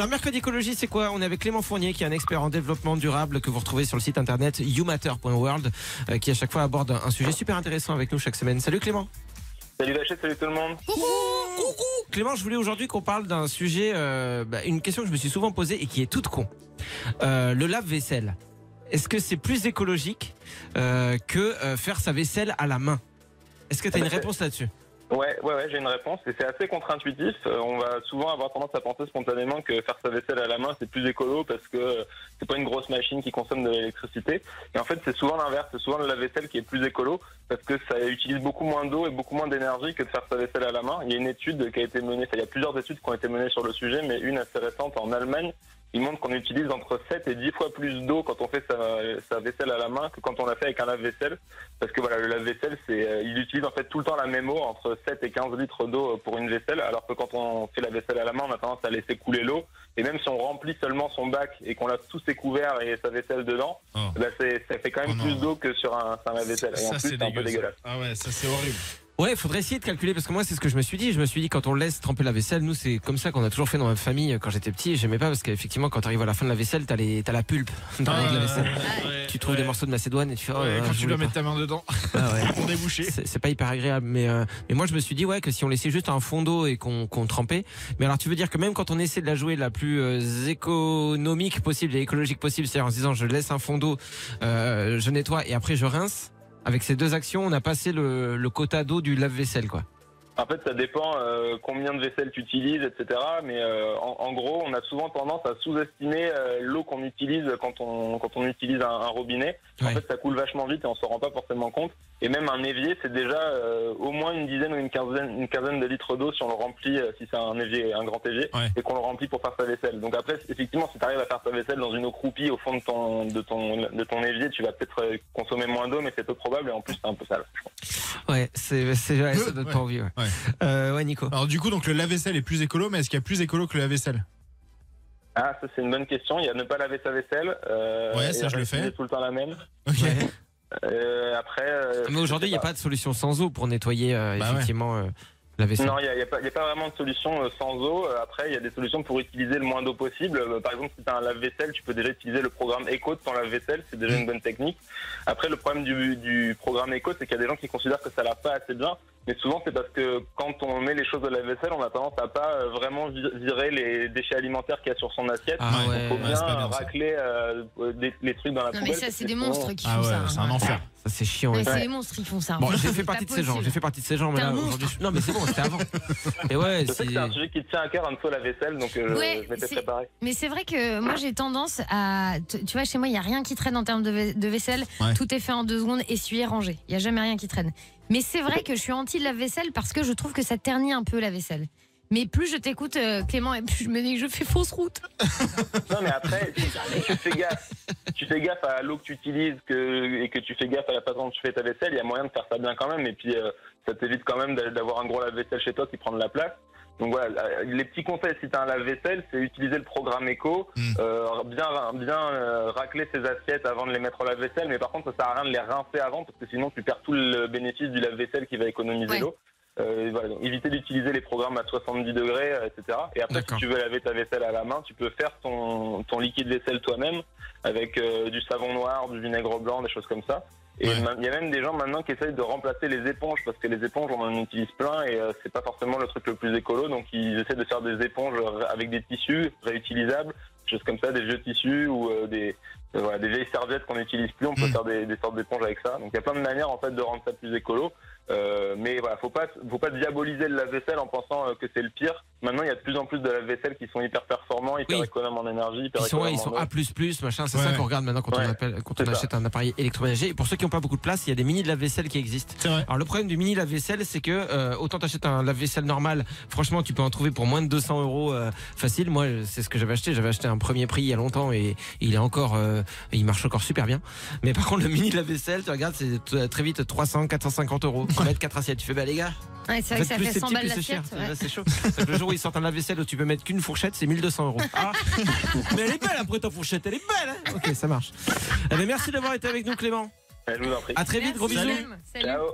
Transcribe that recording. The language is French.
Alors mercredi écologie, c'est quoi? On est avec Clément Fournier, qui est un expert en développement durable que vous retrouvez sur le site internet youmatter.world, euh, qui à chaque fois aborde un sujet super intéressant avec nous chaque semaine. Salut Clément. Salut Vachette, salut tout le monde. Clément, je voulais aujourd'hui qu'on parle d'un sujet, euh, bah, une question que je me suis souvent posée et qui est toute con. Euh, le lave-vaisselle. Est-ce que c'est plus écologique euh, que faire sa vaisselle à la main? Est-ce que tu as une réponse là-dessus? Ouais, ouais, ouais, j'ai une réponse et c'est assez contre-intuitif. Euh, on va souvent avoir tendance à penser spontanément que faire sa vaisselle à la main c'est plus écolo parce que euh, c'est pas une grosse machine qui consomme de l'électricité. Et en fait, c'est souvent l'inverse. C'est souvent le lave-vaisselle qui est plus écolo parce que ça utilise beaucoup moins d'eau et beaucoup moins d'énergie que de faire sa vaisselle à la main. Il y a une étude qui a été menée, il y a plusieurs études qui ont été menées sur le sujet, mais une assez récente en Allemagne il montre qu'on utilise entre 7 et 10 fois plus d'eau quand on fait sa, sa, vaisselle à la main que quand on la fait avec un lave-vaisselle. Parce que voilà, le lave-vaisselle, c'est, euh, il utilise en fait tout le temps la même eau, entre 7 et 15 litres d'eau pour une vaisselle, alors que quand on fait la vaisselle à la main, on a tendance à laisser couler l'eau. Et même si on remplit seulement son bac et qu'on lave tous ses couverts et sa vaisselle dedans, Oh. bah c'est, ça fait quand même Oh plus d'eau que sur un, lave-vaisselle. Et Ça, en plus, c'est un peu dégueu, ça. dégueulasse. Ah ouais, ça c'est horrible. Ouais, il faudrait essayer de calculer parce que moi c'est ce que je me suis dit. Je me suis dit quand on laisse tremper la vaisselle, nous c'est comme ça qu'on a toujours fait dans ma famille quand j'étais petit. J'aimais pas parce qu'effectivement quand tu arrives à la fin de la vaisselle, t'as les t'as la pulpe dans Ah, la vaisselle. ouais, Tu trouves ouais. des morceaux de macédoine et tu fais oh, Ouais, là, quand tu dois mettre ta main dedans Ah ouais. pour déboucher. C'est c'est pas hyper agréable, mais euh, mais moi je me suis dit ouais que si on laissait juste un fond d'eau et qu'on qu'on trempait. Mais alors tu veux dire que même quand on essaie de la jouer la plus euh, économique possible et écologique possible, c'est-à-dire en se disant je laisse un fond d'eau, euh, je nettoie et après je rince. Avec ces deux actions, on a passé le, quota d'eau du lave-vaisselle quoi. En fait, ça dépend euh, combien de vaisselle tu utilises, etc. Mais euh, en, en gros, on a souvent tendance à sous-estimer euh, l'eau qu'on utilise quand on quand on utilise un, un robinet. En fait, ça coule vachement vite et on s'en rend pas forcément compte. Et même un évier, c'est déjà euh, au moins une dizaine ou une quinzaine, une quinzaine de litres d'eau si on le remplit, euh, si c'est un évier, un grand évier, Ouais. et qu'on le remplit pour faire sa vaisselle. Donc après, effectivement, si tu arrives à faire ta vaisselle dans une eau croupie au fond de ton de ton de ton évier, tu vas peut-être consommer moins d'eau, mais c'est peu probable et en plus c'est un peu sale. Ouais, c'est c'est ouais, ça donne Ouais. pas envie. Ouais. Ouais. Euh, ouais, Nico. Alors du coup, donc le lave-vaisselle est plus écolo, mais est-ce qu'il y a plus écolo que le lave-vaisselle? Ah, ça c'est une bonne question. Il y a ne pas laver sa vaisselle. Euh, Ouais, ça, je le fais. tout le temps la même. Ok. Ouais. Euh, après. euh, Mais aujourd'hui, il n'y a pas de solution sans eau pour nettoyer euh, Bah ouais. effectivement euh, la vaisselle. Non, il n'y a, y a pas il y a pas vraiment de solution sans eau. Après, il y a des solutions pour utiliser le moins d'eau possible. Par exemple, si tu as un lave-vaisselle, tu peux déjà utiliser le programme Eco de ton lave-vaisselle. C'est déjà une bonne technique. Après, le problème du, du programme Eco, c'est qu'il y a des gens qui considèrent que ça lave pas assez bien. Mais souvent, c'est parce que quand on met les choses de lave-vaisselle, on a tendance à pas euh, vraiment vi- virer les déchets alimentaires qu'il y a sur son assiette. Ah Ouais. ouais, faut ouais, bien racler euh, des- les trucs dans la Non poubelle. mais ça c'est des monstres qui Ah font ouais, ça. c'est un enfer. ça c'est chiant. Ouais, ouais. c'est des monstres qui font ça. Bon, j'ai fait partie de ces gens. J'ai fait partie de ces gens, mais là aujourd'hui, je- non mais c'est bon, c'était avant. Et ouais, Je sais que c'est un sujet qui tient à cœur, un peu la vaisselle, donc euh, Ouais, je m'étais c'est- préparé. Mais c'est vrai que moi j'ai tendance à. Tu vois, chez moi, il n'y a rien qui traîne en termes de, vai- de vaisselle. Ouais. Tout est fait en deux secondes, essuyé, rangé. Il n'y a jamais rien qui traîne. Mais c'est vrai que je suis anti-lave-vaisselle parce que je trouve que ça ternit un peu la vaisselle. Mais plus je t'écoute, euh, Clément, et plus je me dis que je fais fausse route. Non, mais après, si si tu fais gaffe, tu fais gaffe à l'eau que tu utilises que, et que tu fais gaffe à la façon dont tu fais ta vaisselle, il y a moyen de faire ça bien quand même. Et puis, euh, ça t'évite quand même d'a- d'avoir un gros lave-vaisselle chez toi qui prend de la place. Donc voilà, euh, les petits conseils si tu as un lave-vaisselle, c'est utiliser le programme Eco, Mm. euh, bien, bien euh, racler ses assiettes avant de les mettre au lave-vaisselle. Mais par contre, ça sert à rien de les rincer avant parce que sinon tu perds tout le bénéfice du lave-vaisselle qui va économiser Ouais. l'eau. Euh, voilà, donc éviter d'utiliser les programmes à 70 degrés, euh, etc. Et après, si tu veux laver ta vaisselle à la main, tu peux faire ton, ton liquide vaisselle toi-même avec euh, du savon noir, du vinaigre blanc, des choses comme ça. Et Ouais. il y a même des gens maintenant qui essayent de remplacer les éponges parce que les éponges, on en utilise plein et euh, c'est pas forcément le truc le plus écolo. Donc ils essaient de faire des éponges euh, avec des tissus réutilisables, des choses comme ça, des vieux tissus ou euh, des, euh, voilà, des vieilles serviettes qu'on n'utilise plus. On peut Mm. faire des, des sortes d'éponges avec ça. Donc il y a plein de manières en fait de rendre ça plus écolo. Euh, mais voilà, faut pas, faut pas diaboliser le lave-vaisselle en pensant euh, que c'est le pire. Maintenant, il y a de plus en plus de lave-vaisselle qui sont hyper performants, hyper Oui. économes en énergie, hyper Ils sont, économes ils sont en. A++, machin, c'est Ouais, ça qu'on regarde maintenant quand on, appelle, quand on ça. achète un appareil électroménager. Et pour ceux qui n'ont pas beaucoup de place, il y a des mini lave-vaisselle qui existent. C'est vrai. Alors le problème du mini lave-vaisselle, c'est que euh, autant t'achètes un lave-vaisselle normal, franchement, tu peux en trouver pour moins de 200 euros euh, facile. Moi, c'est ce que j'avais acheté. J'avais acheté un premier prix il y a longtemps et, et il est encore, euh, il marche encore super bien. Mais par contre, le mini lave-vaisselle, tu regardes, c'est très vite 300, 450 euros. Pour mettre quatre assiettes, tu fais bah les gars, Ouais, c'est vrai que ça plus fait c'est 100 petit, balles plus c'est ouais. C'est chaud. Le jour où ils sortent un lave-vaisselle où tu peux mettre qu'une fourchette, c'est 1200 euros. Ah. Mais elle est belle après ta fourchette, elle est belle. hein ok, ça marche. Eh ben, merci d'avoir été avec nous, Clément. Je vous en prie. À très vite, gros Merci, bisous. Clem. Salut. Ciao.